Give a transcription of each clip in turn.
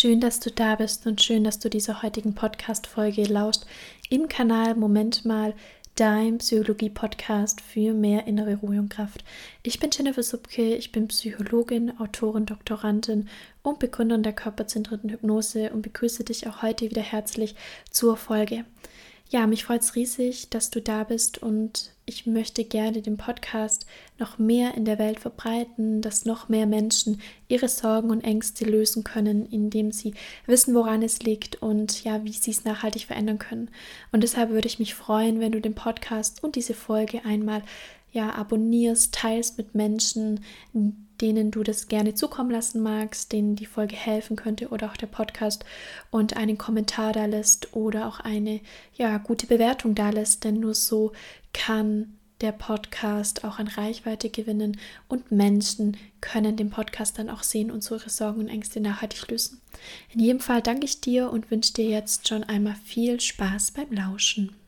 Schön, dass du da bist und schön, dass du dieser heutigen Podcast-Folge lauscht im Kanal Moment mal, dein Psychologie-Podcast für mehr innere Ruhe und Kraft. Ich bin Jennifer Subke, ich bin Psychologin, Autorin, Doktorandin und Begründerin der körperzentrierten Hypnose und begrüße dich auch heute wieder herzlich zur Folge. Ja, mich freut es riesig, dass du da bist und ich möchte gerne den Podcast noch mehr in der Welt verbreiten, dass noch mehr Menschen ihre Sorgen und Ängste lösen können, indem sie wissen, woran es liegt und ja, wie sie es nachhaltig verändern können. Und deshalb würde ich mich freuen, wenn du den Podcast und diese Folge einmal ja abonnierst, teilst mit Menschen, denen du das gerne zukommen lassen magst, denen die Folge helfen könnte oder auch der Podcast und einen Kommentar da lässt oder auch eine ja gute Bewertung da lässt, denn nur so kann der Podcast auch an Reichweite gewinnen und Menschen können den Podcast dann auch sehen und so ihre Sorgen und Ängste nachhaltig lösen. In jedem Fall danke ich dir und wünsche dir jetzt schon einmal viel Spaß beim Lauschen.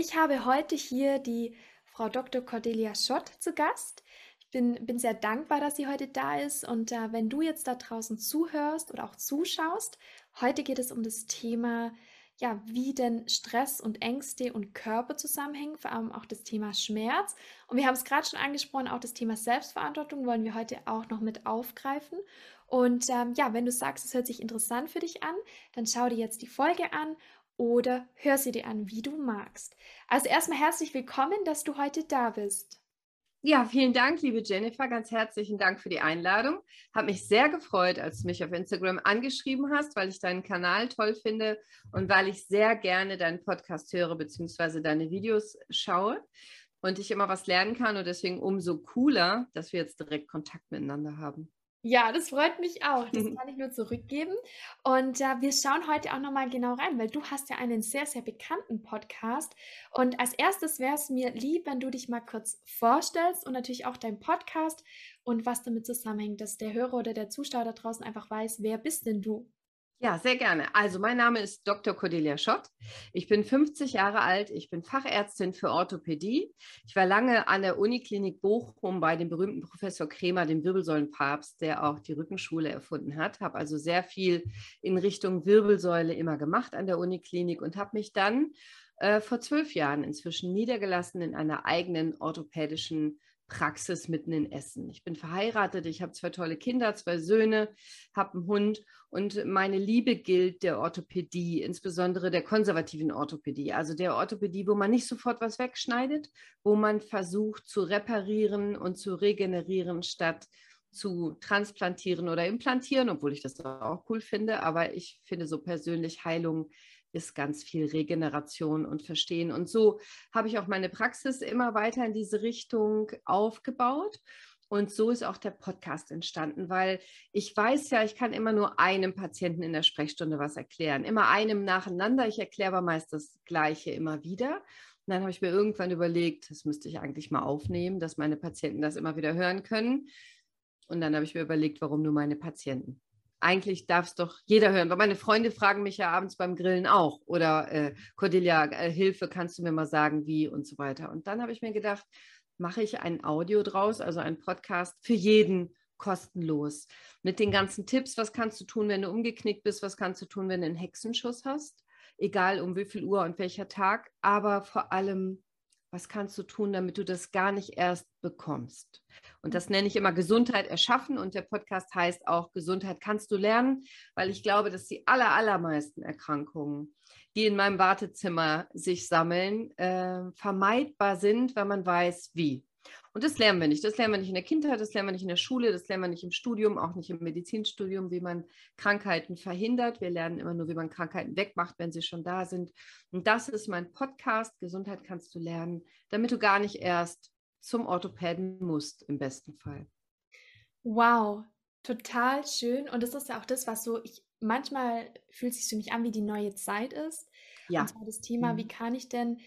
Ich habe heute hier die Frau Dr. Cordelia Schott zu Gast. Ich bin, bin sehr dankbar, dass sie heute da ist. Und äh, wenn du jetzt da draußen zuhörst oder auch zuschaust, heute geht es um das Thema, ja, wie denn Stress und Ängste und Körper zusammenhängen, vor allem auch das Thema Schmerz. Und wir haben es gerade schon angesprochen, auch das Thema Selbstverantwortung wollen wir heute auch noch mit aufgreifen. Und ähm, ja, wenn du sagst, es hört sich interessant für dich an, dann schau dir jetzt die Folge an oder hör sie dir an, wie du magst. Also erstmal herzlich willkommen, dass du heute da bist. Ja, vielen Dank, liebe Jennifer. Ganz herzlichen Dank für die Einladung. Habe mich sehr gefreut, als du mich auf Instagram angeschrieben hast, weil ich deinen Kanal toll finde und weil ich sehr gerne deinen Podcast höre bzw. deine Videos schaue und ich immer was lernen kann und deswegen umso cooler, dass wir jetzt direkt Kontakt miteinander haben. Ja, das freut mich auch. Das kann ich nur zurückgeben. Und äh, wir schauen heute auch nochmal genau rein, weil du hast ja einen sehr, sehr bekannten Podcast. Und als erstes wäre es mir lieb, wenn du dich mal kurz vorstellst und natürlich auch dein Podcast und was damit zusammenhängt, dass der Hörer oder der Zuschauer da draußen einfach weiß, wer bist denn du? Ja, sehr gerne. Also mein Name ist Dr. Cordelia Schott. Ich bin 50 Jahre alt. Ich bin Fachärztin für Orthopädie. Ich war lange an der Uniklinik Bochum bei dem berühmten Professor Kremer, dem Wirbelsäulenpapst, der auch die Rückenschule erfunden hat. Habe also sehr viel in Richtung Wirbelsäule immer gemacht an der Uniklinik und habe mich dann äh, vor zwölf Jahren inzwischen niedergelassen in einer eigenen orthopädischen Praxis mitten in Essen. Ich bin verheiratet, ich habe zwei tolle Kinder, zwei Söhne, habe einen Hund und meine Liebe gilt der Orthopädie, insbesondere der konservativen Orthopädie, also der Orthopädie, wo man nicht sofort was wegschneidet, wo man versucht zu reparieren und zu regenerieren statt zu transplantieren oder implantieren, obwohl ich das auch cool finde, aber ich finde so persönlich Heilung ist ganz viel Regeneration und Verstehen. Und so habe ich auch meine Praxis immer weiter in diese Richtung aufgebaut. Und so ist auch der Podcast entstanden, weil ich weiß ja, ich kann immer nur einem Patienten in der Sprechstunde was erklären. Immer einem nacheinander. Ich erkläre aber meist das Gleiche immer wieder. Und dann habe ich mir irgendwann überlegt, das müsste ich eigentlich mal aufnehmen, dass meine Patienten das immer wieder hören können. Und dann habe ich mir überlegt, warum nur meine Patienten? Eigentlich darf es doch jeder hören. Weil meine Freunde fragen mich ja abends beim Grillen auch. Oder äh, Cordelia, äh, Hilfe, kannst du mir mal sagen, wie und so weiter. Und dann habe ich mir gedacht, mache ich ein Audio draus, also ein Podcast für jeden kostenlos. Mit den ganzen Tipps, was kannst du tun, wenn du umgeknickt bist, was kannst du tun, wenn du einen Hexenschuss hast, egal um wie viel Uhr und welcher Tag, aber vor allem, was kannst du tun, damit du das gar nicht erst bekommst. Und das nenne ich immer Gesundheit erschaffen und der Podcast heißt auch Gesundheit kannst du lernen, weil ich glaube, dass die aller, allermeisten Erkrankungen, die in meinem Wartezimmer sich sammeln, äh, vermeidbar sind, wenn man weiß, wie. Und das lernen wir nicht. Das lernen wir nicht in der Kindheit, das lernen wir nicht in der Schule, das lernen wir nicht im Studium, auch nicht im Medizinstudium, wie man Krankheiten verhindert. Wir lernen immer nur, wie man Krankheiten wegmacht, wenn sie schon da sind. Und das ist mein Podcast, Gesundheit kannst du lernen, damit du gar nicht erst zum Orthopäden musst, im besten Fall. Wow, total schön. Und das ist ja auch das, was so, ich manchmal fühlt sich für mich an, wie die neue Zeit ist. Ja. Und zwar das Thema, mhm. wie kann ich denn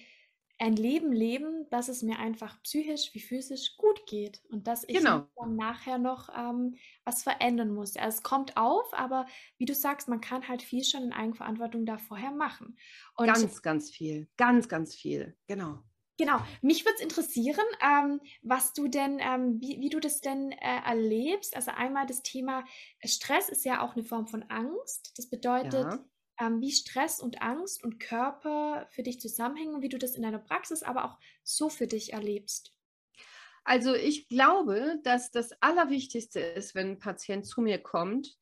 ein Leben leben, dass es mir einfach psychisch wie physisch gut geht und dass ich genau. dann nachher noch ähm, was verändern muss. Also es kommt auf, aber wie du sagst, man kann halt viel schon in Eigenverantwortung da vorher machen. Und ganz, ganz viel, ganz, ganz viel, genau. Genau, mich würde es interessieren, ähm, was du denn, ähm, wie, wie, du das denn äh, erlebst. Also einmal das Thema Stress ist ja auch eine Form von Angst. Das bedeutet, ja. Ähm, wie Stress und Angst und Körper für dich zusammenhängen wie du das in deiner Praxis aber auch so für dich erlebst. Also ich glaube, dass das Allerwichtigste ist, wenn ein Patient zu mir kommt,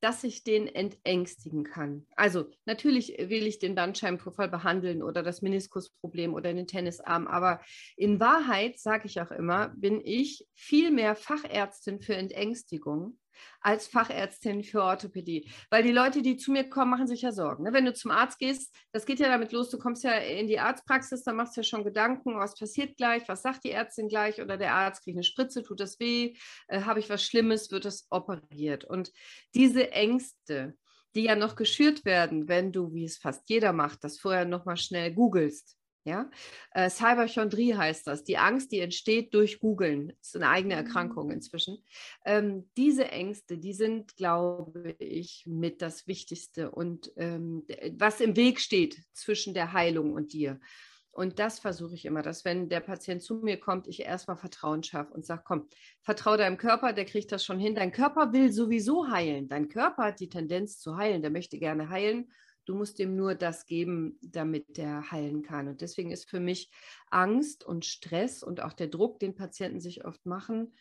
dass ich den entängstigen kann. Also natürlich will ich den Bandscheibenvorfall behandeln oder das Meniskusproblem oder den Tennisarm, aber in Wahrheit, sage ich auch immer, bin ich viel mehr Fachärztin für Entängstigung als Fachärztin für Orthopädie. Weil die Leute, die zu mir kommen, machen sich ja Sorgen. Ne? Wenn du zum Arzt gehst, das geht ja damit los, du kommst ja in die Arztpraxis, dann machst du ja schon Gedanken, was passiert gleich, was sagt die Ärztin gleich oder der Arzt kriegt eine Spritze, tut das weh, äh, habe ich was Schlimmes, wird das operiert. Und diese Ängste, die ja noch geschürt werden, wenn du, wie es fast jeder macht, das vorher nochmal schnell googelst, ja? Äh, Cyberchondrie heißt das, die Angst, die entsteht durch Googlen. Das ist eine eigene mhm. Erkrankung inzwischen. Ähm, diese Ängste, die sind, glaube ich, mit das Wichtigste und ähm, was im Weg steht zwischen der Heilung und dir. Und das versuche ich immer, dass wenn der Patient zu mir kommt, ich erstmal Vertrauen schaffe und sage, komm, vertraue deinem Körper, der kriegt das schon hin. Dein Körper will sowieso heilen. Dein Körper hat die Tendenz zu heilen, der möchte gerne heilen Du musst ihm nur das geben, damit der heilen kann. Und deswegen ist für mich Angst und Stress und auch der Druck, den Patienten sich oft machen,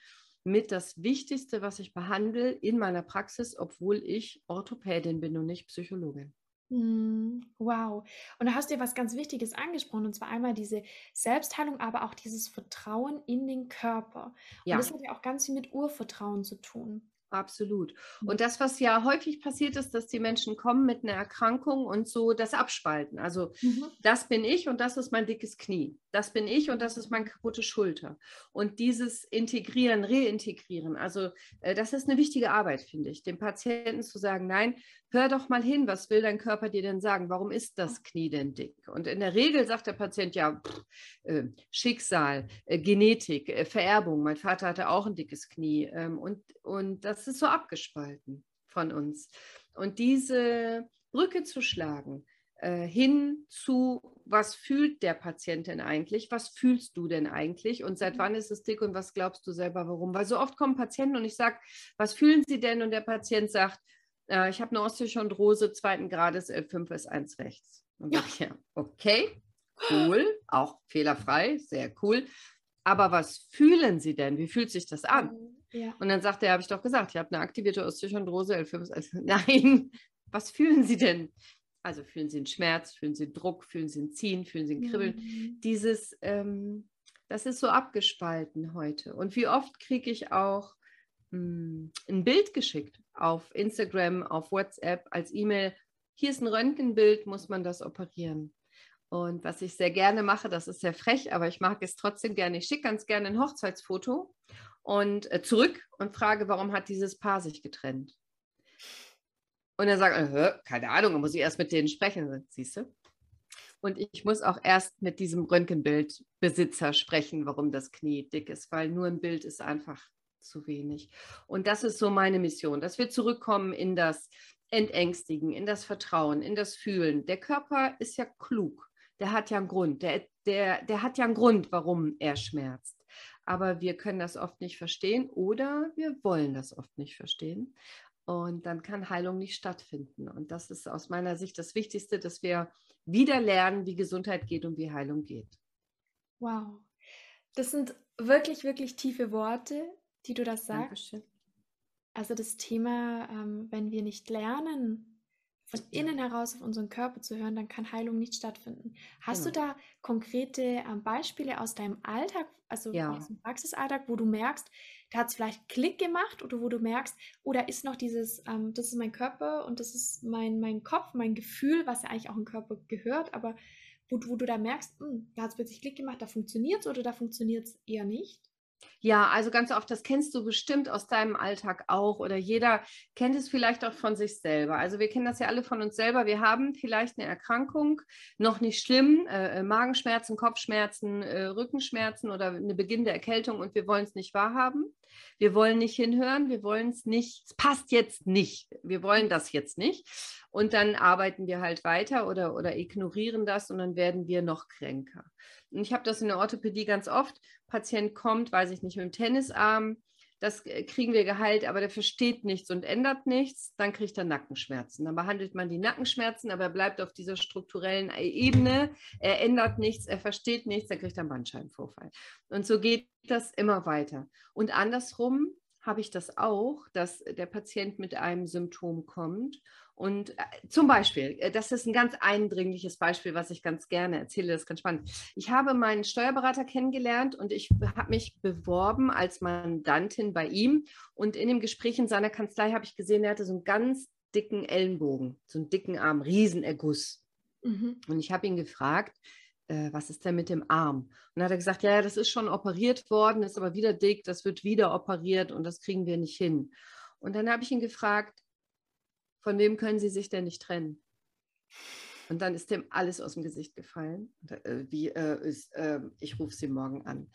mit das Wichtigste, was ich behandle in meiner Praxis, obwohl ich Orthopädin bin und nicht Psychologin. Hm, wow. Und da hast du ja was ganz Wichtiges angesprochen, und zwar einmal diese Selbstheilung, aber auch dieses Vertrauen in den Körper. Und das hat ja auch ganz viel mit Urvertrauen zu tun. Absolut. Hm. Und das, was ja häufig passiert ist, dass die Menschen kommen mit einer Erkrankung und so das abspalten. Also mhm. das bin ich und das ist mein dickes Knie. Das bin ich und das ist meine kaputte Schulter. Und dieses Integrieren, Reintegrieren, also äh, das ist eine wichtige Arbeit, finde ich, dem Patienten zu sagen, nein, hör doch mal hin, was will dein Körper dir denn sagen? Warum ist das Knie denn dick? Und in der Regel sagt der Patient ja, pff, äh, Schicksal, äh, Genetik, äh, Vererbung. Mein Vater hatte auch ein dickes Knie ähm, und, und das ist so abgespalten von uns. Und diese Brücke zu schlagen, äh, hin zu, was fühlt der Patient denn eigentlich? Was fühlst du denn eigentlich? Und seit mhm. wann ist es dick und was glaubst du selber, warum? Weil so oft kommen Patienten und ich sage, was fühlen sie denn? Und der Patient sagt, äh, ich habe eine Osteochondrose zweiten Grades, L5 ist 1 rechts. Und ja. ich, ja, okay, cool, auch fehlerfrei, sehr cool. Aber was fühlen Sie denn? Wie fühlt sich das an? Ja. Und dann sagt er, habe ich doch gesagt, ich habe eine aktivierte Osteochondrose, L5 ist 1. Nein, was fühlen Sie denn? Also fühlen Sie einen Schmerz, fühlen Sie Druck, fühlen Sie ein Ziehen, fühlen Sie ein Kribbeln. Mhm. Dieses, ähm, das ist so abgespalten heute. Und wie oft kriege ich auch mh, hm, ein Bild geschickt auf Instagram, auf WhatsApp, als E-Mail. Hier ist ein Röntgenbild, muss man das operieren? Und was ich sehr gerne mache, das ist sehr frech, aber ich mag es trotzdem gerne. Ich schicke ganz gerne ein Hochzeitsfoto und äh, zurück und frage, warum hat dieses Paar sich getrennt? Und er sagt, äh, keine Ahnung, muss ich erst mit denen sprechen. Siehst du? Und ich muss auch erst mit diesem Röntgenbildbesitzer sprechen, warum das Knie dick ist, weil nur ein Bild ist einfach zu wenig. Und das ist so meine Mission, dass wir zurückkommen in das Entängstigen, in das Vertrauen, in das Fühlen. Der Körper ist ja klug, der hat ja einen Grund, der, der, der hat ja einen Grund, warum er schmerzt. Aber wir können das oft nicht verstehen oder wir wollen das oft nicht verstehen. Und dann kann Heilung nicht stattfinden. Und das ist aus meiner Sicht das Wichtigste, dass wir wieder lernen, wie Gesundheit geht und wie Heilung geht. Wow. Das sind wirklich, wirklich tiefe Worte die du das sagst. Dankeschön. Also das Thema, ähm, wenn wir nicht lernen, von innen heraus auf unseren Körper zu hören, dann kann Heilung nicht stattfinden. Hast genau. du da konkrete ähm, Beispiele aus deinem Alltag, also ja. aus dem Praxisalltag, wo du merkst, da hat es vielleicht Klick gemacht oder wo du merkst, oder oh, ist noch dieses, ähm, das ist mein Körper und das ist mein, mein Kopf, mein Gefühl, was ja eigentlich auch im Körper gehört, aber wo, wo du da merkst, mh, hm, da hat es plötzlich Klick gemacht, da funktioniert es oder da funktioniert es eher nicht? Ja, also ganz oft, das kennst du bestimmt aus deinem Alltag auch oder jeder kennt es vielleicht auch von sich selber. Also wir kennen das ja alle von uns selber. Wir haben vielleicht eine Erkrankung, noch nicht schlimm, äh, äh Magenschmerzen, Kopfschmerzen, äh, Rückenschmerzen oder eine beginnende Erkältung und wir wollen es nicht wahrhaben. Wir wollen nicht hinhören, wir wollen es nicht, es passt jetzt nicht, wir wollen das jetzt nicht. Und dann arbeiten wir halt weiter oder, oder ignorieren das und dann werden wir noch kränker. Und ich habe das in der Orthopädie ganz oft. Patient kommt, weiß ich nicht, mit dem Tennisarm, das äh, kriegen wir geheilt, aber der versteht nichts und ändert nichts, dann kriegt er Nackenschmerzen. Dann behandelt man die Nackenschmerzen, aber er bleibt auf dieser strukturellen äh, Ebene, er ändert nichts, er versteht nichts, dann kriegt er einen Bandscheibenvorfall. Und so geht das immer weiter. Und andersrum habe ich das auch, dass der Patient mit einem Symptom kommt und äh, zum Beispiel, äh, das ist ein ganz eindringliches Beispiel, was ich ganz gerne erzähle, das ist ganz spannend. Ich habe meinen Steuerberater kennengelernt und ich habe mich beworben als Mandantin bei ihm. Und in dem Gespräch in seiner Kanzlei habe ich gesehen, er hatte so einen ganz dicken Ellenbogen, so einen dicken Arm, Riesenerguss. Mhm. Und ich habe ihn gefragt, äh, was ist denn mit dem Arm? Und dann hat er gesagt, ja, ja, das ist schon operiert worden, ist aber wieder dick, das wird wieder operiert und das kriegen wir nicht hin. Und dann habe ich ihn gefragt, von wem können Sie sich denn nicht trennen? Und dann ist dem alles aus dem Gesicht gefallen. Äh, wie äh, ist, äh, ich rufe Sie morgen an.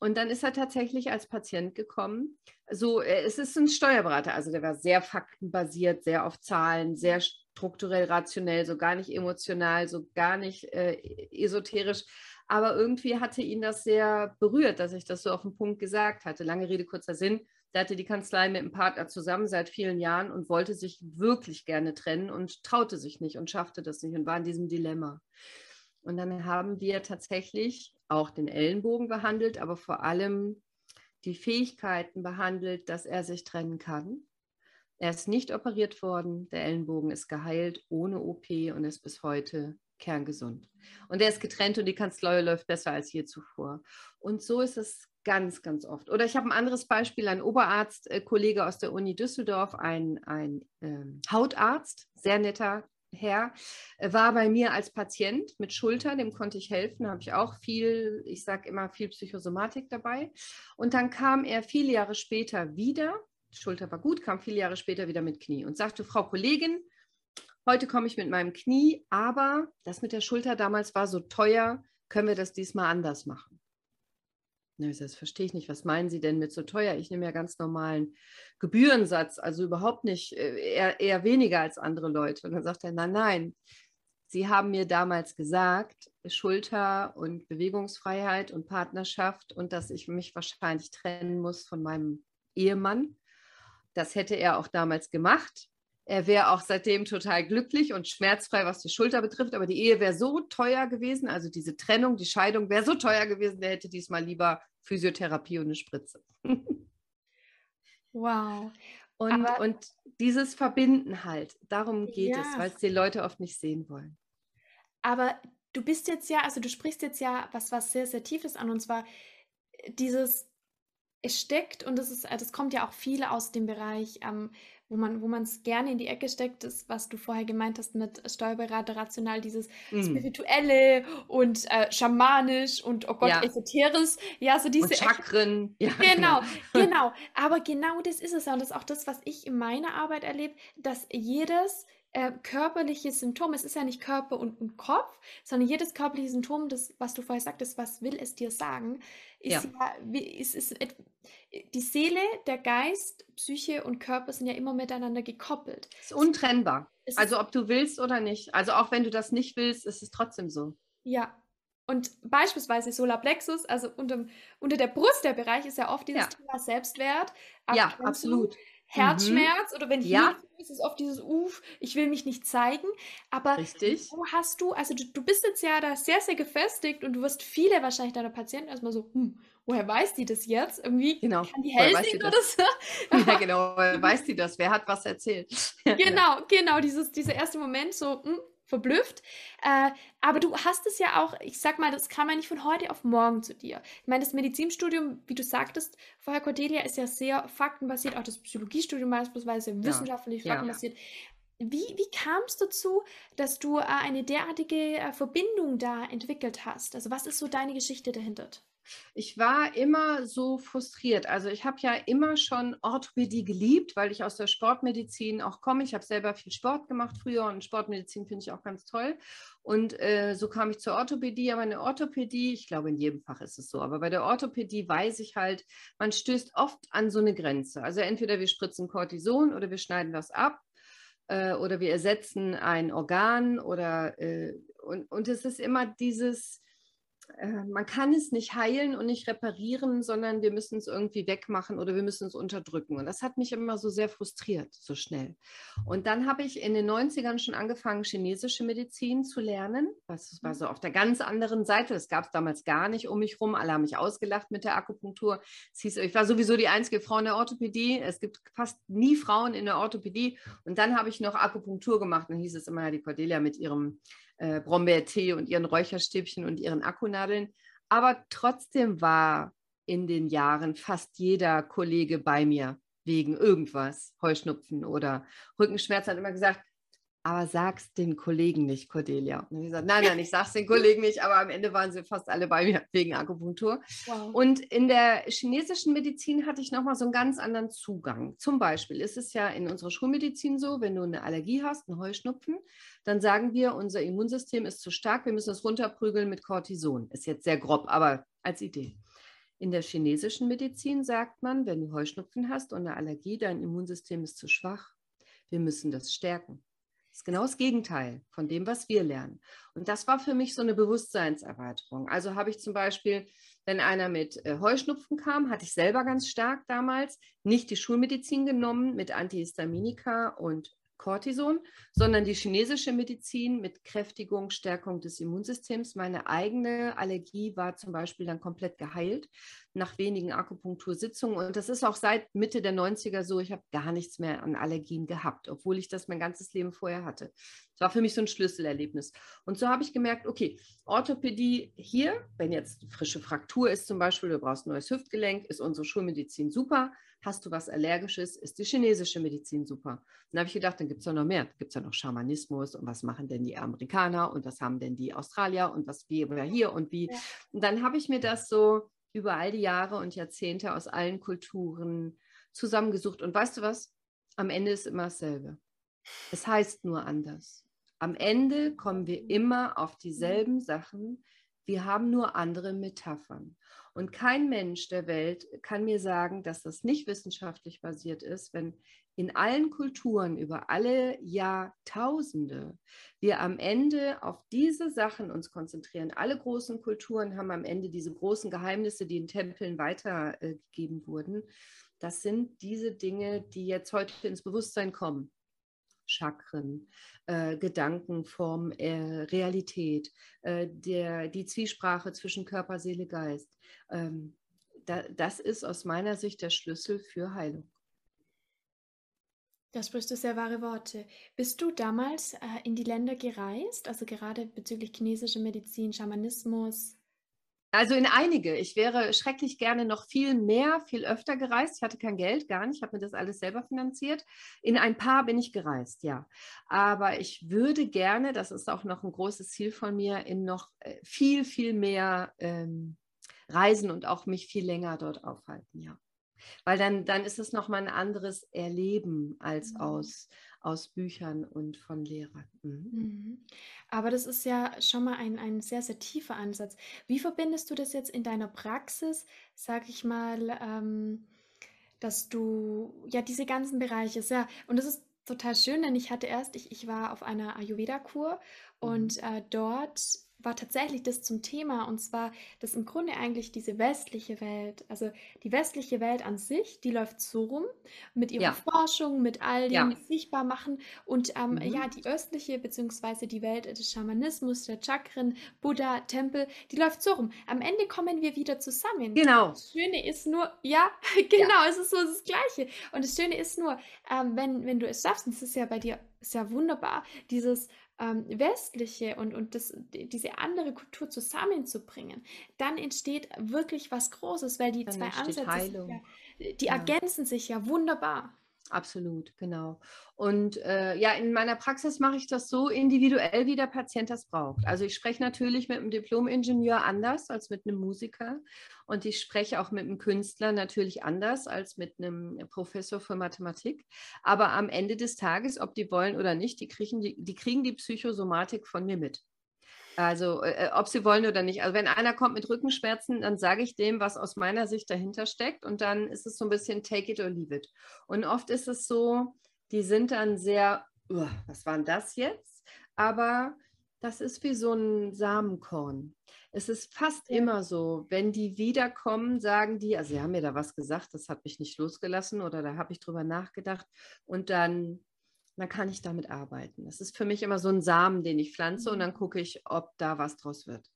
Und dann ist er tatsächlich als Patient gekommen. So, äh, es ist ein Steuerberater, also der war sehr faktenbasiert, sehr auf Zahlen, sehr strukturell rationell, so gar nicht emotional, so gar nicht äh, esoterisch. Aber irgendwie hatte ihn das sehr berührt, dass ich das so auf den Punkt gesagt hatte. Lange Rede, kurzer Sinn. Der hatte die Kanzlei mit einem Partner zusammen seit vielen Jahren und wollte sich wirklich gerne trennen und traute sich nicht und schaffte das nicht und war in diesem Dilemma. Und dann haben wir tatsächlich auch den Ellenbogen behandelt, aber vor allem die Fähigkeiten behandelt, dass er sich trennen kann. Er ist nicht operiert worden, der Ellenbogen ist geheilt ohne OP und ist bis heute kerngesund. Und er ist getrennt und die Kanzlei läuft besser als je zuvor. Und so ist es Ganz, ganz oft. Oder ich habe ein anderes Beispiel, ein Oberarzt, äh, aus der Uni Düsseldorf, ein, ein ähm, Hautarzt, sehr netter Herr, äh, war bei mir als Patient mit Schulter, dem konnte ich helfen, da habe ich auch viel, ich sage immer viel Psychosomatik dabei. Und dann kam er viele Jahre später wieder, Schulter war gut, kam viele Jahre später wieder mit Knie und sagte, Frau Kollegin, heute komme ich mit meinem Knie, aber das mit der Schulter damals war so teuer, können wir das diesmal anders machen? Das verstehe ich nicht. Was meinen Sie denn mit so teuer? Ich nehme ja ganz normalen Gebührensatz, also überhaupt nicht, äh, eher, eher weniger als andere Leute. Und dann sagt er, nein, nein, Sie haben mir damals gesagt, Schulter und Bewegungsfreiheit und Partnerschaft und dass ich mich wahrscheinlich trennen muss von meinem Ehemann. Das hätte er auch damals gemacht. Er wäre auch seitdem total glücklich und schmerzfrei, was die Schulter betrifft. Aber die Ehe wäre so teuer gewesen, also diese Trennung, die Scheidung wäre so teuer gewesen, der hätte diesmal lieber Physiotherapie und eine Spritze. wow. Und, Aber, und dieses Verbinden halt, darum geht ja. es, weil es die Leute oft nicht sehen wollen. Aber du bist jetzt ja, also du sprichst jetzt ja was, was sehr, sehr Tiefes an, und zwar dieses, es steckt, und das ist, das kommt ja auch viel aus dem Bereich ähm, wo man wo es gerne in die Ecke steckt, ist, was du vorher gemeint hast mit Steuerberater rational, dieses mm. Spirituelle und äh, schamanisch und oh Gott, ja. esoterisch. Ja, so diese und Chakren. Ja, genau, genau, genau. Aber genau das ist es ja. Und das ist auch das, was ich in meiner Arbeit erlebe, dass jedes äh, körperliche Symptom, es ist ja nicht Körper und, und, Kopf, sondern jedes körperliche Symptom, das, was du vorher sagtest, was will es dir sagen, ist ja, ja wie, ist, ist, die Seele, der Geist, Psyche und Körper sind ja immer miteinander gekoppelt. Es ist untrennbar. Es also ob du willst oder nicht. Also auch wenn du das nicht willst, ist es trotzdem so. Ja. Und beispielsweise Solarplexus, also unter, unter der Brust der Bereich ist ja oft dieses ja. Thema Selbstwert. Ja, absolut. Herzschmerz mhm. oder wenn hier ja. ist es oft dieses Uff, ich will mich nicht zeigen. Aber Richtig. wo hast du, also du, du, bist jetzt ja da sehr, sehr gefestigt und du wirst viele wahrscheinlich deiner Patienten erstmal so, hm, woher weiß die das jetzt? Irgendwie genau. kann die Hellsehen oder so. ja, genau, woher weiß die das? Wer hat was erzählt? genau, genau, dieses, dieser erste Moment so, hm, verblüfft. Äh, aber du hast es ja auch, ich sag mal, das kam ja nicht von heute auf morgen zu dir. Ich meine, das Medizinstudium, wie du sagtest, vorher Cordelia, ist ja sehr faktenbasiert, auch das Psychologiestudium beispielsweise ja. wissenschaftlich ja. Wie, wie kam es dazu, dass du äh, eine derartige äh, Verbindung da entwickelt hast? Also was ist so deine Geschichte dahinter? Ich war immer so frustriert. Also ich habe ja immer schon Orthopädie geliebt, weil ich aus der Sportmedizin auch komme. Ich habe selber viel Sport gemacht früher und Sportmedizin finde ich auch ganz toll. Und äh, so kam ich zur Orthopädie. Aber eine Orthopädie, ich glaube, in jedem Fach ist es so, aber bei der Orthopädie weiß ich halt, man stößt oft an so eine Grenze. Also entweder wir spritzen Cortison oder wir schneiden das ab äh, oder wir ersetzen ein Organ oder äh, und, und es ist immer dieses, äh, man kann es nicht heilen und nicht reparieren, sondern wir müssen es irgendwie wegmachen oder wir müssen es unterdrücken. Und das hat mich immer so sehr frustriert, so schnell. Und dann habe ich in den 90ern schon angefangen, chinesische Medizin zu lernen. Das war so auf der ganz anderen Seite. Das gab es damals gar nicht um mich rum. Alle haben mich ausgelacht mit der Akupunktur. Es hieß, ich war sowieso die einzige Frau in der Orthopädie. Es gibt fast nie Frauen in der Orthopädie. Und dann habe ich noch Akupunktur gemacht. Dann hieß es immer, die Cordelia mit ihrem äh, Brombeertee und ihren Räucherstäbchen und ihren Akkunadeln. Aber trotzdem war in den Jahren fast jeder Kollege bei mir wegen irgendwas, Heuschnupfen oder Rückenschmerzen, hat immer gesagt, aber sag's den Kollegen nicht, Cordelia. Und ich gesagt, nein, nein, ich sag's den Kollegen nicht, aber am Ende waren sie fast alle bei mir wegen Akupunktur. Wow. Und in der chinesischen Medizin hatte ich nochmal so einen ganz anderen Zugang. Zum Beispiel ist es ja in unserer Schulmedizin so, wenn du eine Allergie hast, einen Heuschnupfen, dann sagen wir, unser Immunsystem ist zu stark, wir müssen es runterprügeln mit Cortison. Ist jetzt sehr grob, aber als Idee. In der chinesischen Medizin sagt man, wenn du Heuschnupfen hast und eine Allergie, dein Immunsystem ist zu schwach, wir müssen das stärken. Ist genau das Gegenteil von dem, was wir lernen. Und das war für mich so eine Bewusstseinserweiterung. Also habe ich zum Beispiel, wenn einer mit äh, Heuschnupfen kam, hatte ich selber ganz stark damals nicht die Schulmedizin genommen mit Antihistaminika und Cortison, sondern die chinesische Medizin mit Kräftigung, Stärkung des Immunsystems. Meine eigene Allergie war zum Beispiel dann komplett geheilt nach wenigen Akupunktursitzungen. Und das ist auch seit Mitte der 90er so. Ich habe gar nichts mehr an Allergien gehabt, obwohl ich das mein ganzes Leben vorher hatte. Das war für mich so ein Schlüsselerlebnis. Und so habe ich gemerkt, okay, Orthopädie hier, wenn jetzt frische Fraktur ist zum Beispiel, du brauchst ein neues Hüftgelenk, ist unsere Schulmedizin super. Hast du was Allergisches, ist die chinesische Medizin super. Dann habe ich gedacht, dann gibt es ja noch mehr. Gibt es ja noch Schamanismus und was machen denn die Amerikaner und was haben denn die Australier und was wir hier und wie. Ja. Und dann habe ich mir das so über all die Jahre und Jahrzehnte aus allen Kulturen zusammengesucht. Und weißt du was? Am Ende ist immer dasselbe. Es heißt nur anders. Am Ende kommen wir immer auf dieselben Sachen. Wir haben nur andere Metaphern. Und kein Mensch der Welt kann mir sagen, dass das nicht wissenschaftlich basiert ist, wenn in allen Kulturen über alle Jahrtausende wir am Ende auf diese Sachen uns konzentrieren. Alle großen Kulturen haben am Ende diese großen Geheimnisse, die in Tempeln weitergegeben wurden. Das sind diese Dinge, die jetzt heute ins Bewusstsein kommen. Chakren, äh, Gedankenform, äh, Realität, äh, der, die Zwiesprache zwischen Körper, Seele, Geist. Ähm, da, das ist aus meiner Sicht der Schlüssel für Heilung. Da sprichst du sehr wahre Worte. Bist du damals äh, in die Länder gereist, also gerade bezüglich chinesischer Medizin, Schamanismus? Also in einige. Ich wäre schrecklich gerne noch viel mehr, viel öfter gereist. Ich hatte kein Geld, gar nicht. Ich habe mir das alles selber finanziert. In ein paar bin ich gereist, ja. Aber ich würde gerne, das ist auch noch ein großes Ziel von mir, in noch äh, viel, viel mehr ähm, reisen und auch mich viel länger dort aufhalten, ja. Weil dann, dann ist es nochmal ein anderes Erleben als mhm. aus, aus Büchern und von Lehrern. Mhm. Mhm. Aber das ist ja schon mal ein, ein sehr, sehr tiefer Ansatz. Wie verbindest du das jetzt in deiner Praxis, sag ich mal, ähm, dass du ja diese ganzen Bereiche, ja, und das ist total schön, denn ich hatte erst, ich, ich war auf einer Ayurveda-Kur mhm. und äh, dort war tatsächlich das zum Thema und zwar, dass im Grunde eigentlich diese westliche Welt, also die westliche Welt an sich, die läuft so rum mit ihrer ja. Forschung, mit all dem ja. sichtbar machen und ähm, mhm. ja, die östliche beziehungsweise die Welt des Schamanismus, der Chakren, Buddha, Tempel, die läuft so rum. Am Ende kommen wir wieder zusammen. Genau. Das Schöne ist nur, ja, genau, ja. es ist so das Gleiche. Und das Schöne ist nur, ähm, wenn, wenn du es schaffst, und das ist ja bei dir sehr wunderbar, dieses ähm, westliche und, und das, diese andere Kultur zusammenzubringen, dann entsteht wirklich was Großes, weil die dann zwei Ansätze, ja, die ja. ergänzen sich ja wunderbar. Absolut, genau. Und äh, ja, in meiner Praxis mache ich das so individuell, wie der Patient das braucht. Also ich spreche natürlich mit einem Diplom-Ingenieur anders als mit einem Musiker und ich spreche auch mit einem Künstler natürlich anders als mit einem Professor für Mathematik. Aber am Ende des Tages, ob die wollen oder nicht, die kriegen die, die, kriegen die Psychosomatik von mir mit. Also äh, äh, ob sie wollen oder nicht. Also wenn einer kommt mit Rückenschmerzen, dann sage ich dem, was aus meiner Sicht dahinter steckt und dann ist es so ein bisschen take it or leave it. Und oft ist es so, die sind dann sehr was war denn das jetzt? Aber das ist wie so ein Samenkorn. Es ist fast immer so, wenn die wiederkommen, sagen die, also sie haben mir da was gesagt, das hat mich nicht losgelassen oder da habe ich drüber nachgedacht und dann, dann kann ich damit arbeiten. Das ist für mich immer so ein Samen, den ich pflanze mhm. und dann gucke ich, ob da was draus wird.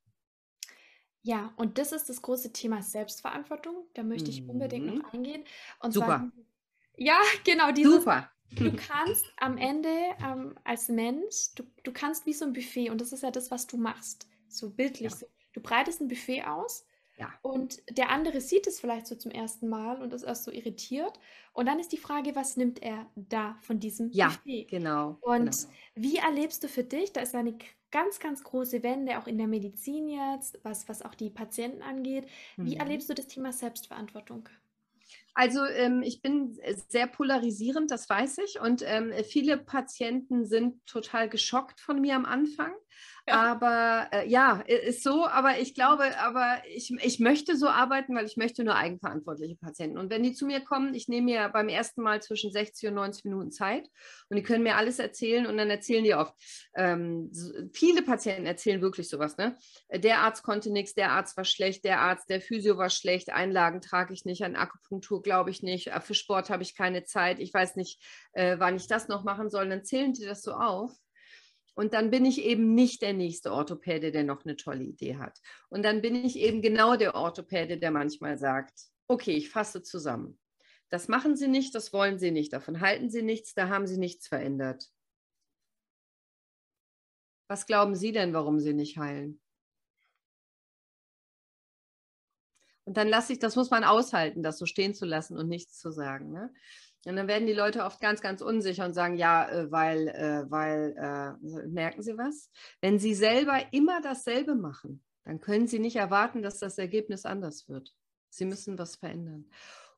Ja, und das ist das große Thema Selbstverantwortung. Da möchte ich unbedingt noch mhm. eingehen. Und Super. Zwar, ja, genau, dieses, Super. Du kannst am Ende ähm, als Mensch, du, du kannst wie so ein Buffet, und das ist ja das, was du machst, so bildlich. Ja. Du breitest ein Buffet aus ja. und der andere sieht es vielleicht so zum ersten Mal und ist erst so irritiert. Und dann ist die Frage, was nimmt er da von diesem ja, Buffet? Genau. Und genau. wie erlebst du für dich, da ist eine ganz, ganz große Wende, auch in der Medizin jetzt, was, was auch die Patienten angeht. Wie mhm. erlebst du das Thema Selbstverantwortung? Also ähm, ich bin sehr polarisierend, das weiß ich. Und ähm, viele Patienten sind total geschockt von mir am Anfang. Aber äh, ja, ist so, aber ich glaube, aber ich, ich möchte so arbeiten, weil ich möchte nur eigenverantwortliche Patienten. Und wenn die zu mir kommen, ich nehme mir beim ersten Mal zwischen 60 und 90 Minuten Zeit und die können mir alles erzählen und dann erzählen die oft. Ähm, viele Patienten erzählen wirklich sowas, ne? Der Arzt konnte nichts, der Arzt war schlecht, der Arzt, der Physio war schlecht, Einlagen trage ich nicht, an Akupunktur glaube ich nicht, äh, für Sport habe ich keine Zeit, ich weiß nicht, äh, wann ich das noch machen soll. Dann zählen die das so auf. Und dann bin ich eben nicht der nächste Orthopäde, der noch eine tolle Idee hat. Und dann bin ich eben genau der Orthopäde, der manchmal sagt, okay, ich fasse zusammen. Das machen Sie nicht, das wollen Sie nicht, davon halten Sie nichts, da haben Sie nichts verändert. Was glauben Sie denn, warum Sie nicht heilen? Und dann lasse ich, das muss man aushalten, das so stehen zu lassen und nichts zu sagen. Ne? Und dann werden die Leute oft ganz, ganz unsicher und sagen, ja, äh, weil, äh, weil, äh, merken Sie was? Wenn Sie selber immer dasselbe machen, dann können Sie nicht erwarten, dass das Ergebnis anders wird. Sie müssen was verändern.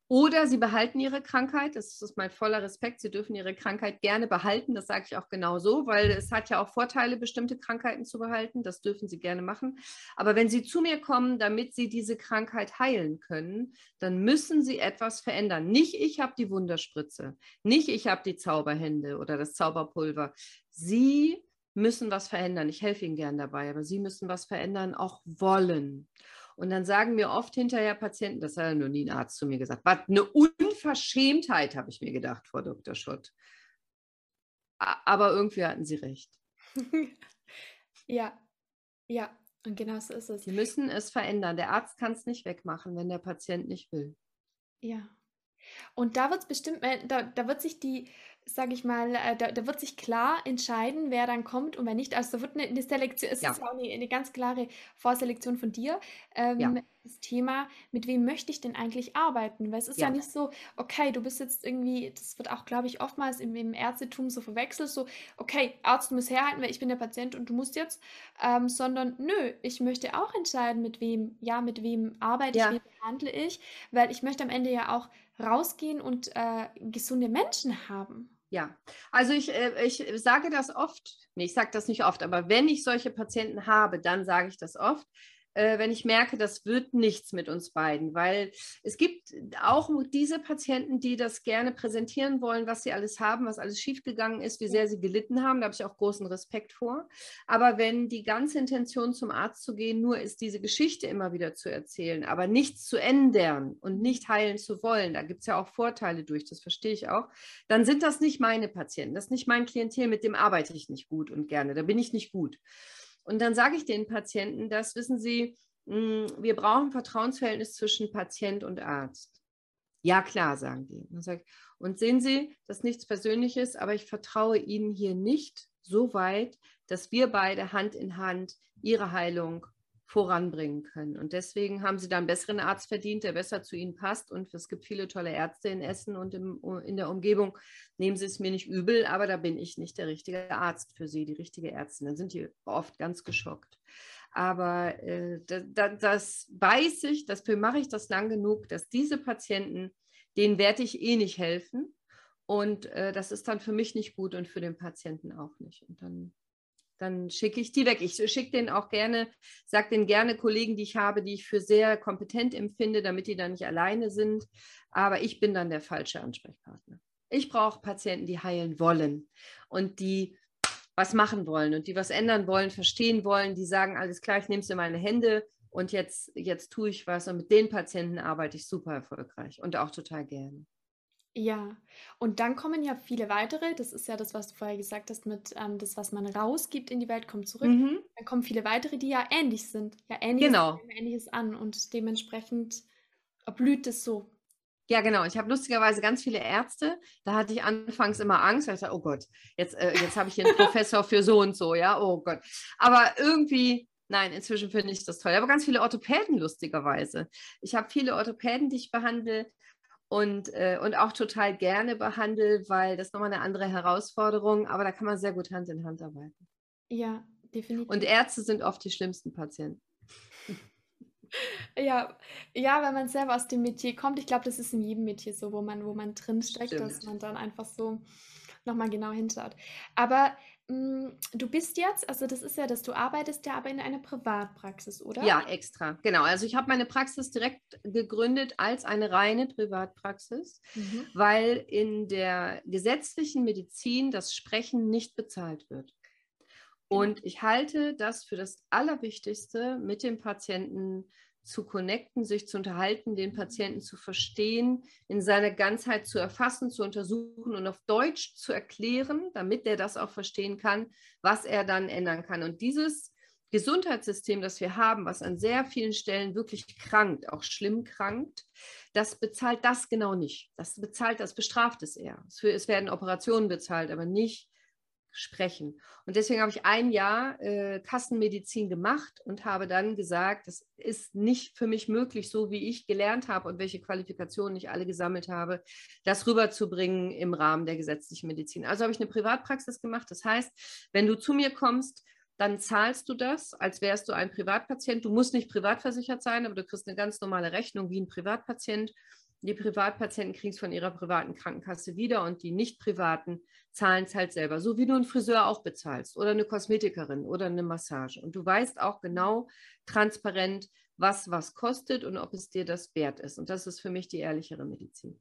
Oder sie behalten ihre Krankheit. Das ist mein voller Respekt. Sie dürfen ihre Krankheit gerne behalten. Das sage ich auch genau so, weil es hat ja auch Vorteile, bestimmte Krankheiten zu behalten. Das dürfen sie gerne machen. Aber wenn sie zu mir kommen, damit sie diese Krankheit heilen können, dann müssen sie etwas verändern. Nicht ich habe die Wunderspritze, nicht ich habe die Zauberhände oder das Zauberpulver. Sie müssen was verändern. Ich helfe Ihnen gern dabei, aber Sie müssen was verändern, auch wollen. Und dann sagen mir oft hinterher Patienten, das hat ja noch nie ein Arzt zu mir gesagt, was eine Unverschämtheit, habe ich mir gedacht, Frau Dr. Schott. Aber irgendwie hatten Sie recht. ja, ja, und genau so ist es. Sie müssen es verändern. Der Arzt kann es nicht wegmachen, wenn der Patient nicht will. Ja. Und da wird es bestimmt, da, da wird sich die, sage ich mal, äh, da, da, wird sich klar entscheiden, wer dann kommt und wer nicht. Also da wird eine, eine Selektion, es ja. ist auch eine, eine, ganz klare Vorselektion von dir. Ähm, ja. Das Thema, mit wem möchte ich denn eigentlich arbeiten? Weil es ist ja. ja. nicht so, okay, du bist jetzt irgendwie, das wird auch, glaube ich, oftmals im, im Ärztetum so verwechselt, so, okay, Arzt, du musst herhalten, weil ich bin der Patient und du musst jetzt, ähm, sondern nö, ich möchte auch entscheiden, mit wem, ja, mit wem arbeite ich, wem behandle ich, weil ich möchte am Ende ja auch rausgehen und äh, gesunde Menschen haben. Ja, also ich, äh, ich sage das oft, nee, ich sage das nicht oft, aber wenn ich solche Patienten habe, dann sage ich das oft äh, wenn ich merke, das wird nichts mit uns beiden, weil es gibt auch diese Patienten, die das gerne präsentieren wollen, was sie alles haben, was alles schiefgegangen ist, wie sehr sie gelitten haben. Da habe ich auch großen Respekt vor. Aber wenn die ganze Intention zum Arzt zu gehen nur ist, diese Geschichte immer wieder zu erzählen, aber nichts zu ändern und nicht heilen zu wollen, da gibt es ja auch Vorteile durch, das verstehe ich auch, dann sind das nicht meine Patienten, das ist nicht mein Klientel, mit dem arbeite ich nicht gut und gerne, da bin ich nicht gut. Und dann sage ich den Patienten, das wissen Sie, hm, wir brauchen Vertrauensverhältnis zwischen Patient und Arzt. Ja, klar, sagen die. Und sehen Sie, das ist nichts Persönliches, aber ich vertraue Ihnen hier nicht so weit, dass wir beide Hand in Hand Ihre Heilung voranbringen können. Und deswegen haben sie da einen besseren Arzt verdient, der besser zu ihnen passt. Und es gibt viele tolle Ärzte in Essen und im, in der Umgebung. Nehmen Sie es mir nicht übel, aber da bin ich nicht der richtige Arzt für Sie, die richtige Ärztin. Dann sind die oft ganz geschockt. Aber äh, das, das weiß ich, dafür mache ich das lang genug, dass diese Patienten, denen werde ich eh nicht helfen. Und äh, das ist dann für mich nicht gut und für den Patienten auch nicht. Und dann dann schicke ich die weg. Ich schicke den auch gerne, sage den gerne Kollegen, die ich habe, die ich für sehr kompetent empfinde, damit die dann nicht alleine sind. Aber ich bin dann der falsche Ansprechpartner. Ich brauche Patienten, die heilen wollen und die was machen wollen und die was ändern wollen, verstehen wollen, die sagen, alles klar, ich nehme es in meine Hände und jetzt, jetzt tue ich was. Und mit den Patienten arbeite ich super erfolgreich und auch total gerne. Ja, und dann kommen ja viele weitere. Das ist ja das, was du vorher gesagt hast, mit ähm, das, was man rausgibt in die Welt, kommt zurück. Mhm. Dann kommen viele weitere, die ja ähnlich sind. Ja, ähnliches, Genau. ähnliches an und dementsprechend blüht es so. Ja, genau. Ich habe lustigerweise ganz viele Ärzte. Da hatte ich anfangs immer Angst, weil ich dachte, oh Gott, jetzt, äh, jetzt habe ich hier einen Professor für so und so, ja, oh Gott. Aber irgendwie, nein, inzwischen finde ich das toll. Aber ganz viele Orthopäden, lustigerweise. Ich habe viele Orthopäden, die ich behandle und, äh, und auch total gerne behandle, weil das nochmal eine andere Herausforderung, aber da kann man sehr gut Hand in Hand arbeiten. Ja, definitiv. Und Ärzte sind oft die schlimmsten Patienten. Ja, ja, wenn man selber aus dem Metier kommt, ich glaube, das ist in jedem Metier so, wo man, wo man drin steckt, dass man dann einfach so nochmal genau hinschaut. Aber mh, du bist jetzt, also das ist ja, dass du arbeitest ja aber in einer Privatpraxis, oder? Ja, extra. Genau. Also ich habe meine Praxis direkt gegründet als eine reine Privatpraxis, Mhm. weil in der gesetzlichen Medizin das Sprechen nicht bezahlt wird. Genau. Und ich halte das für das Allerwichtigste, mit dem Patienten zu connecten, sich zu unterhalten, den Patienten zu verstehen, in seiner Ganzheit zu erfassen, zu untersuchen und auf Deutsch zu erklären, damit er das auch verstehen kann, was er dann ändern kann. Und dieses Gesundheitssystem, das wir haben, was an sehr vielen Stellen wirklich krankt, auch schlimm krankt, das bezahlt das genau nicht. Das bezahlt, das bestraft es eher. Es, werden Operationen bezahlt, aber nicht sprechen. Und deswegen habe ich ein Jahr äh, Kassenmedizin gemacht und habe dann gesagt, das ist nicht für mich möglich, so wie ich gelernt habe und welche Qualifikationen ich alle gesammelt habe, das rüberzubringen im Rahmen der gesetzlichen Medizin. Also habe ich eine Privatpraxis gemacht. Das heißt, wenn du zu mir kommst, dann zahlst du das, als wärst du ein Privatpatient. Du musst nicht privatversichert sein, aber du kriegst eine ganz normale Rechnung wie ein Privatpatient. Die Privatpatienten kriegen es von ihrer privaten Krankenkasse wieder und die nicht privaten zahlen es halt selber. So wie du einen Friseur auch bezahlst oder eine Kosmetikerin oder eine Massage. Und du weißt auch genau transparent, was was kostet und ob es dir das wert ist. Und das ist für mich die ehrlichere Medizin.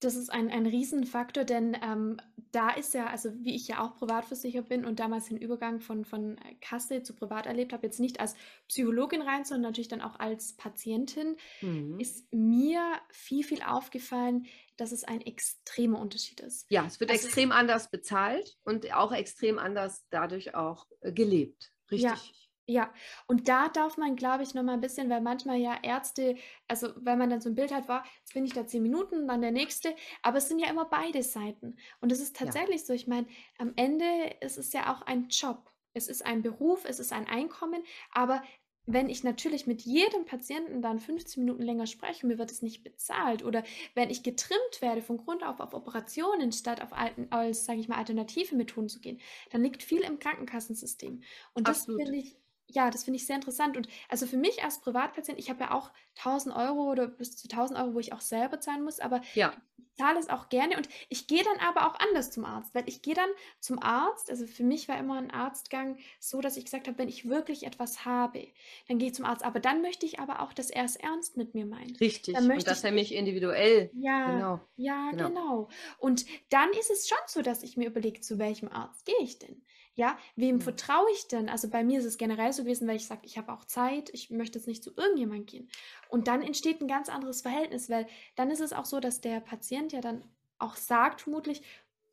Das ist ein, ein Riesenfaktor, denn ähm, da ist ja, also wie ich ja auch privatversichert bin und damals den Übergang von, von Kasse zu privat erlebt habe, jetzt nicht als Psychologin rein, sondern natürlich dann auch als Patientin, Mhm. ist mir viel, viel aufgefallen, dass es ein extremer Unterschied ist. Ja, es wird Also- extrem anders bezahlt und auch extrem anders dadurch auch äh, gelebt. Richtig. Ja, und da darf man, glaube ich, noch mal ein bisschen, weil manchmal ja Ärzte, also weil man dann so ein Bild hat, war, jetzt bin ich da zehn Minuten, dann der nächste, aber es sind ja immer beide Seiten. Und es ist Ja. tatsächlich so, ich meine, am Ende ist es ja auch ein Job. Es ist ein Beruf, es ist ein Einkommen, aber wenn ich natürlich mit jedem Patienten dann 15 Minuten länger spreche, mir wird es nicht bezahlt. Oder wenn ich getrimmt werde von Grund auf auf Operationen, statt auf alten, als, sage ich mal, alternative Methoden zu gehen, dann liegt viel im Krankenkassensystem. Und das finde ich, ja, das finde ich sehr interessant. Und also für mich als Privatpatient, ich habe ja auch 1000 Euro oder bis zu 1000 Euro, wo ich auch selber zahlen muss, aber Ja. ich zahle es auch gerne und ich gehe dann aber auch anders zum Arzt, weil ich gehe dann zum Arzt, also für mich war immer ein Arztgang so, dass ich gesagt habe, wenn ich wirklich etwas habe, dann gehe ich zum Arzt, aber dann möchte ich aber auch, dass er es ernst mit mir meint. Richtig. Dann Und möchte das ich- nämlich individuell. Ja, Genau. ja, genau. genau. Und dann ist es schon so, dass ich mir überlege, zu welchem Arzt gehe ich denn? Ja, wem Ja. vertraue ich denn? Also bei mir ist es generell so gewesen, weil ich sage, ich habe auch Zeit, ich möchte jetzt nicht zu irgendjemand gehen. Und dann entsteht ein ganz anderes Verhältnis, weil dann ist es auch so, dass der Patient ja dann auch sagt, vermutlich,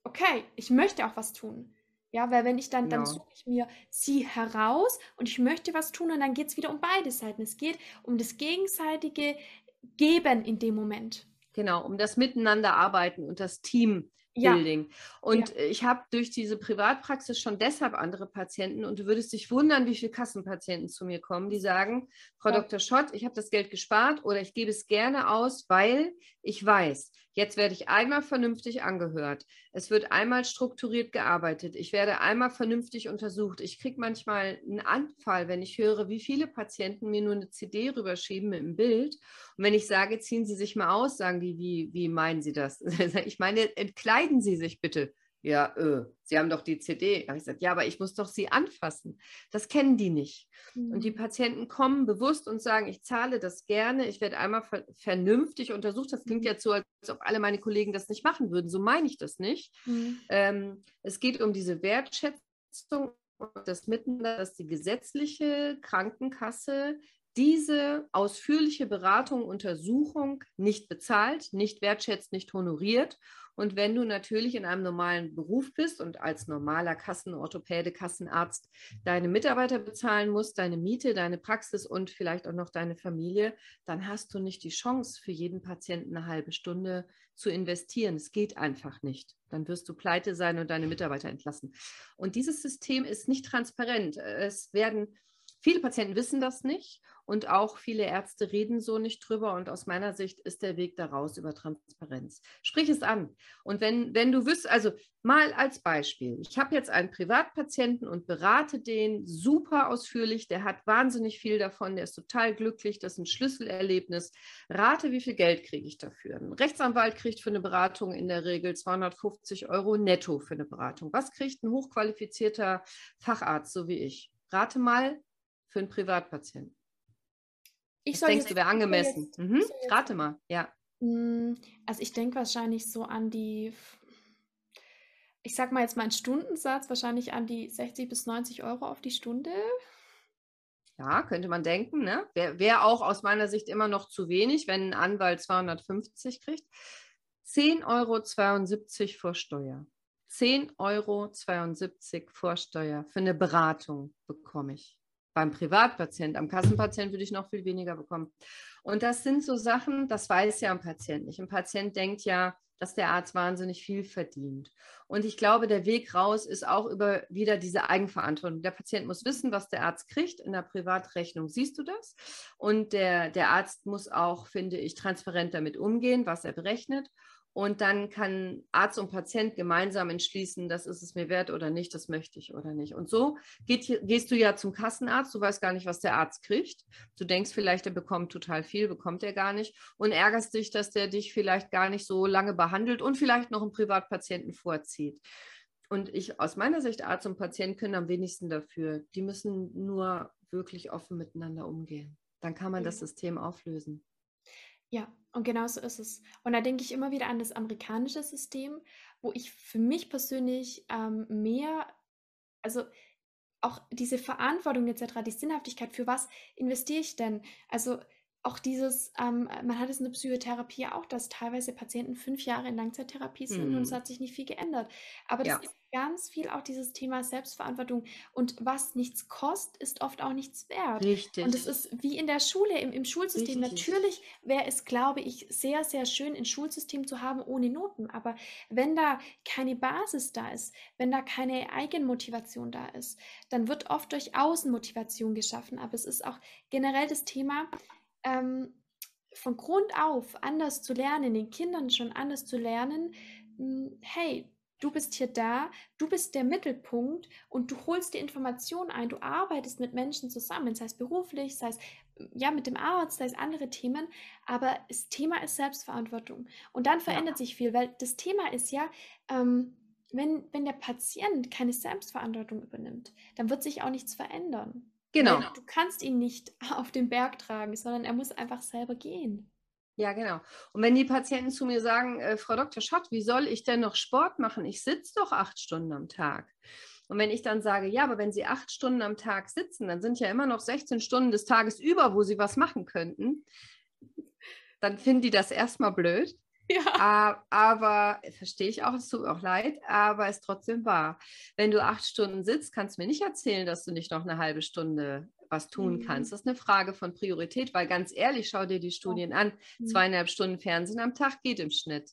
okay, ich möchte auch was tun. Ja, weil wenn ich dann, dann Genau. suche ich mir sie heraus und ich möchte was tun und dann geht es wieder um beide Seiten. Es geht um das gegenseitige Geben in dem Moment. Genau, um das Miteinanderarbeiten und das Team. Ja, Building. Und äh, ich habe durch diese Privatpraxis schon deshalb andere Patienten und du würdest dich wundern, wie viele Kassenpatienten zu mir kommen, die sagen, Frau Ja. Dr. Schott, ich habe das Geld gespart oder ich gebe es gerne aus, weil ich weiß, jetzt werde ich einmal vernünftig angehört. Es wird einmal strukturiert gearbeitet. Ich werde einmal vernünftig untersucht. Ich kriege manchmal einen Anfall, wenn ich höre, wie viele Patienten mir nur eine CD rüberschieben mit einem Bild. Und wenn ich sage, ziehen Sie sich mal aus, sagen die, wie, wie meinen Sie das? Ich meine, entkleiden Sie sich bitte. Ja, äh, Sie haben doch die CD. Da habe ich gesagt, ja, aber ich muss doch Sie anfassen. Das kennen die nicht. Mhm. Und die mhm. Patienten kommen bewusst und sagen, ich zahle das gerne, ich werde einmal ver vernünftig untersucht. Das klingt mhm. jetzt so, als ob alle meine Kollegen das nicht machen würden. So meine ich das nicht. Mhm. Ähm, es geht um diese Wertschätzung und das Miteinander, dass die gesetzliche Krankenkasse diese ausführliche Beratung, Untersuchung nicht bezahlt, nicht wertschätzt, nicht honoriert. Und wenn du natürlich in einem normalen Beruf bist und als normaler Kassenorthopäde, Kassenarzt deine Mitarbeiter bezahlen musst, deine Miete, deine Praxis und vielleicht auch noch deine Familie, dann hast du nicht die Chance, für jeden Patienten eine halbe Stunde zu investieren. Es geht einfach nicht. Dann wirst du pleite sein und deine Mitarbeiter entlassen. Und dieses System ist nicht transparent. Es werden Viele Patienten wissen das nicht und auch viele Ärzte reden so nicht drüber. Und aus meiner Sicht ist der Weg daraus über Transparenz. Sprich es an. Und wenn, wenn du wüsst, also mal als Beispiel, ich habe jetzt einen Privatpatienten und berate den super ausführlich, der hat wahnsinnig viel davon, der ist total glücklich, das ist ein Schlüsselerlebnis. Rate, wie viel Geld kriege ich dafür? Ein Rechtsanwalt kriegt für eine Beratung in der Regel 250 Euro netto für eine Beratung. Was kriegt ein hochqualifizierter Facharzt, so wie ich? Rate mal, für einen Privatpatienten? Ich soll denkst du, wäre angemessen? Jetzt, mhm. Rate mal, ja. Hm, also ich denke wahrscheinlich so an die, ich sag mal jetzt mal einen Stundensatz, wahrscheinlich an die 60 bis 90 Euro auf die Stunde. Ja, könnte man denken. Ne? Wäre wär auch aus meiner Sicht immer noch zu wenig, wenn ein Anwalt 250 kriegt. 10,72 Euro vor Steuer. 10,72 Euro vor Steuer für eine Beratung bekomme ich beim Privatpatient. Am Kassenpatient würde ich noch viel weniger bekommen. Und das sind so Sachen, das weiß ja ein Patient nicht. Ein Patient denkt ja, dass der Arzt wahnsinnig viel verdient. Und ich glaube, der Weg raus ist auch über wieder diese Eigenverantwortung. Der Patient muss wissen, was der Arzt kriegt. In der Privatrechnung siehst du das. Und der, der Arzt muss auch, finde ich, transparent damit umgehen, was er berechnet. Und dann kann Arzt und Patient gemeinsam entschließen, das ist es mir wert oder nicht, das möchte ich oder nicht. Und so geht, gehst du ja zum Kassenarzt, du weißt gar nicht, was der Arzt kriegt. Du denkst vielleicht, er bekommt total viel, bekommt er gar nicht und ärgerst dich, dass der dich vielleicht gar nicht so lange behandelt und vielleicht noch einen Privatpatienten vorzieht. Und ich aus meiner Sicht, Arzt und Patient können am wenigsten dafür. Die müssen nur wirklich offen miteinander umgehen. Dann kann man das System auflösen. Ja, und genau so ist es. Und da denke ich immer wieder an das amerikanische System, wo ich für mich persönlich ähm, mehr, also auch diese Verantwortung etc., die Sinnhaftigkeit, für was investiere ich denn? Also auch dieses, ähm, man hat es in der Psychotherapie auch, dass teilweise Patienten fünf Jahre in Langzeittherapie sind mhm. und es hat sich nicht viel geändert. Aber das ja. ist ganz viel auch dieses Thema Selbstverantwortung. Und was nichts kostet, ist oft auch nichts wert. Richtig. Und es ist wie in der Schule, im, im Schulsystem. Richtig. Natürlich wäre es, glaube ich, sehr, sehr schön, ein Schulsystem zu haben ohne Noten. Aber wenn da keine Basis da ist, wenn da keine Eigenmotivation da ist, dann wird oft durch Außenmotivation geschaffen. Aber es ist auch generell das Thema, ähm, von Grund auf anders zu lernen, den Kindern schon anders zu lernen, hm, hey, du bist hier da, du bist der Mittelpunkt und du holst die Informationen ein, du arbeitest mit Menschen zusammen, sei es beruflich, sei es ja mit dem Arzt, sei es andere Themen, aber das Thema ist Selbstverantwortung. Und dann verändert ja. sich viel, weil das Thema ist ja, ähm, wenn, wenn der Patient keine Selbstverantwortung übernimmt, dann wird sich auch nichts verändern. Genau. Weil du kannst ihn nicht auf den Berg tragen, sondern er muss einfach selber gehen. Ja, genau. Und wenn die Patienten zu mir sagen, äh, Frau Dr. Schott, wie soll ich denn noch Sport machen? Ich sitze doch acht Stunden am Tag. Und wenn ich dann sage, ja, aber wenn Sie acht Stunden am Tag sitzen, dann sind ja immer noch 16 Stunden des Tages über, wo Sie was machen könnten, dann finden die das erstmal blöd. Ja. Aber verstehe ich auch, es tut mir auch leid, aber es ist trotzdem wahr. Wenn du acht Stunden sitzt, kannst du mir nicht erzählen, dass du nicht noch eine halbe Stunde was tun mhm. kannst. Das ist eine Frage von Priorität, weil ganz ehrlich, schau dir die Studien an. Mhm. Zweieinhalb Stunden Fernsehen am Tag geht im Schnitt.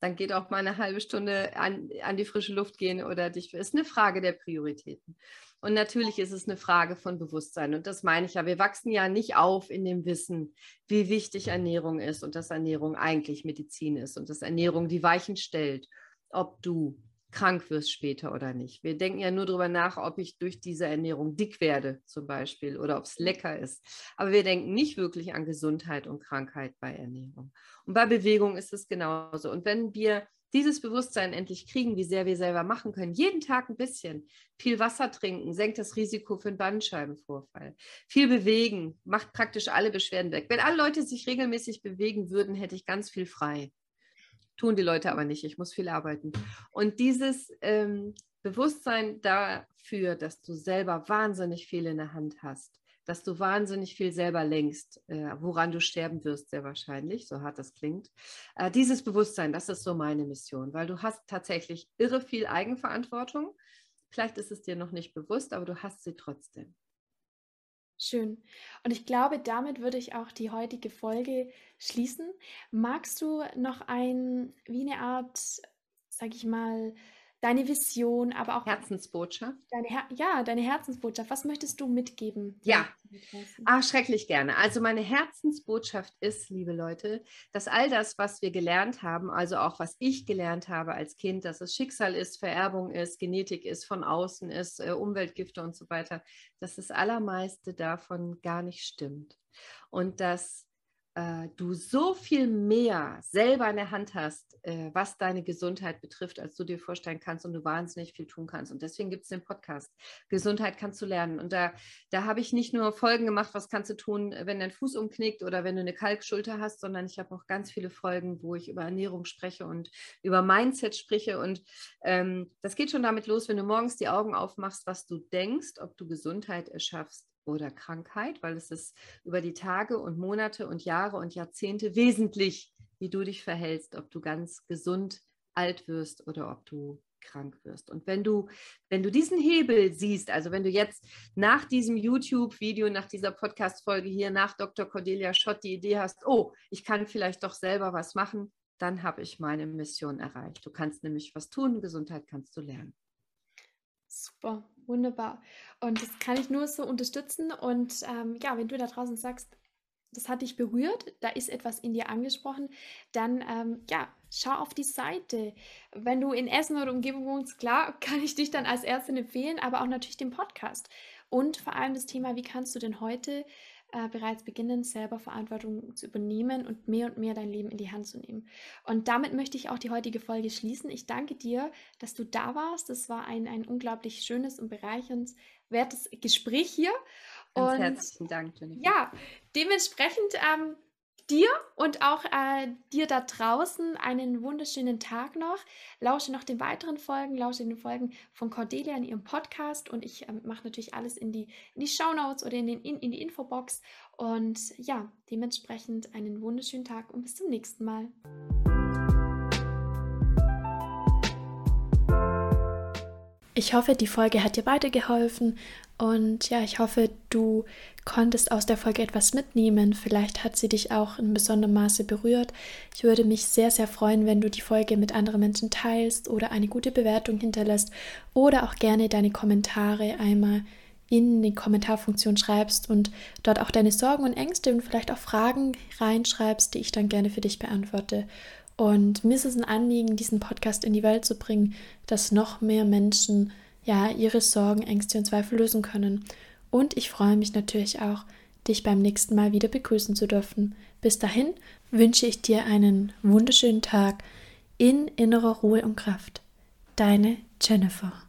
Dann geht auch mal eine halbe Stunde an, an die frische Luft gehen oder dich. Ist eine Frage der Prioritäten. Und natürlich ist es eine Frage von Bewusstsein. Und das meine ich ja. Wir wachsen ja nicht auf in dem Wissen, wie wichtig Ernährung ist und dass Ernährung eigentlich Medizin ist und dass Ernährung die Weichen stellt, ob du krank wirst später oder nicht. Wir denken ja nur darüber nach, ob ich durch diese Ernährung dick werde zum Beispiel oder ob es lecker ist. Aber wir denken nicht wirklich an Gesundheit und Krankheit bei Ernährung. Und bei Bewegung ist es genauso. Und wenn wir dieses Bewusstsein endlich kriegen, wie sehr wir selber machen können, jeden Tag ein bisschen, viel Wasser trinken, senkt das Risiko für einen Bandscheibenvorfall, viel bewegen, macht praktisch alle Beschwerden weg. Wenn alle Leute sich regelmäßig bewegen würden, hätte ich ganz viel frei. Tun die Leute aber nicht. Ich muss viel arbeiten. Und dieses ähm, Bewusstsein dafür, dass du selber wahnsinnig viel in der Hand hast, dass du wahnsinnig viel selber lenkst, äh, woran du sterben wirst, sehr wahrscheinlich, so hart das klingt. Äh, dieses Bewusstsein, das ist so meine Mission, weil du hast tatsächlich irre viel Eigenverantwortung. Vielleicht ist es dir noch nicht bewusst, aber du hast sie trotzdem. Schön. Und ich glaube, damit würde ich auch die heutige Folge schließen. Magst du noch ein, wie eine Art, sag ich mal, deine Vision, aber auch Herzensbotschaft. Deine Her ja, deine Herzensbotschaft. Was möchtest du mitgeben? Ja, ah, schrecklich gerne. Also meine Herzensbotschaft ist, liebe Leute, dass all das, was wir gelernt haben, also auch was ich gelernt habe als Kind, dass es Schicksal ist, Vererbung ist, Genetik ist, von außen ist, äh, Umweltgifte und so weiter, dass das Allermeiste davon gar nicht stimmt. Und dass äh, du so viel mehr selber in der Hand hast, äh, was deine Gesundheit betrifft, als du dir vorstellen kannst und du wahnsinnig viel tun kannst. Und deswegen gibt es den Podcast. Gesundheit kannst du lernen. Und da, da habe ich nicht nur Folgen gemacht, was kannst du tun, wenn dein Fuß umknickt oder wenn du eine Kalkschulter hast, sondern ich habe auch ganz viele Folgen, wo ich über Ernährung spreche und über Mindset spreche. Und ähm, das geht schon damit los, wenn du morgens die Augen aufmachst, was du denkst, ob du Gesundheit erschaffst oder Krankheit, weil es ist über die Tage und Monate und Jahre und Jahrzehnte wesentlich, wie du dich verhältst, ob du ganz gesund alt wirst oder ob du krank wirst. Und wenn du, wenn du diesen Hebel siehst, also wenn du jetzt nach diesem YouTube-Video, nach dieser Podcast-Folge hier, nach Dr. Cordelia Schott die Idee hast, oh, ich kann vielleicht doch selber was machen, dann habe ich meine Mission erreicht. Du kannst nämlich was tun, Gesundheit kannst du lernen. Super, wunderbar. Und das kann ich nur so unterstützen. Und ähm, ja, wenn du da draußen sagst, das hat dich berührt, da ist etwas in dir angesprochen, dann ähm, ja, schau auf die Seite. Wenn du in Essen oder Umgebung wohnst, klar, kann ich dich dann als Ärztin empfehlen, aber auch natürlich den Podcast. Und vor allem das Thema, wie kannst du denn heute äh, bereits beginnen, selber Verantwortung zu übernehmen und mehr und mehr dein Leben in die Hand zu nehmen. Und damit möchte ich auch die heutige Folge schließen. Ich danke dir, dass du da warst. Das war ein, ein unglaublich schönes und bereichernswertes Gespräch hier. Ganz und, herzlichen Dank, Jennifer. Ja, dementsprechend ähm, dir und auch äh, dir da draußen einen wunderschönen Tag noch. Lausche noch den weiteren Folgen, lausche den Folgen von Cordelia in ihrem Podcast und ich ähm, mache natürlich alles in die, in die Show Notes oder in, den, in, in die Infobox. Und ja, dementsprechend einen wunderschönen Tag und bis zum nächsten Mal. Ich hoffe, die Folge hat dir weitergeholfen und ja, ich hoffe, du konntest aus der Folge etwas mitnehmen. Vielleicht hat sie dich auch in besonderem Maße berührt. Ich würde mich sehr, sehr freuen, wenn du die Folge mit anderen Menschen teilst oder eine gute Bewertung hinterlässt oder auch gerne deine Kommentare einmal in die Kommentarfunktion schreibst und dort auch deine Sorgen und Ängste und vielleicht auch Fragen reinschreibst, die ich dann gerne für dich beantworte. Und mir ist es ein Anliegen, diesen Podcast in die Welt zu bringen, dass noch mehr Menschen ja ihre Sorgen, Ängste und Zweifel lösen können. Und ich freue mich natürlich auch, dich beim nächsten Mal wieder begrüßen zu dürfen. Bis dahin wünsche ich dir einen wunderschönen Tag in innerer Ruhe und Kraft. Deine Jennifer.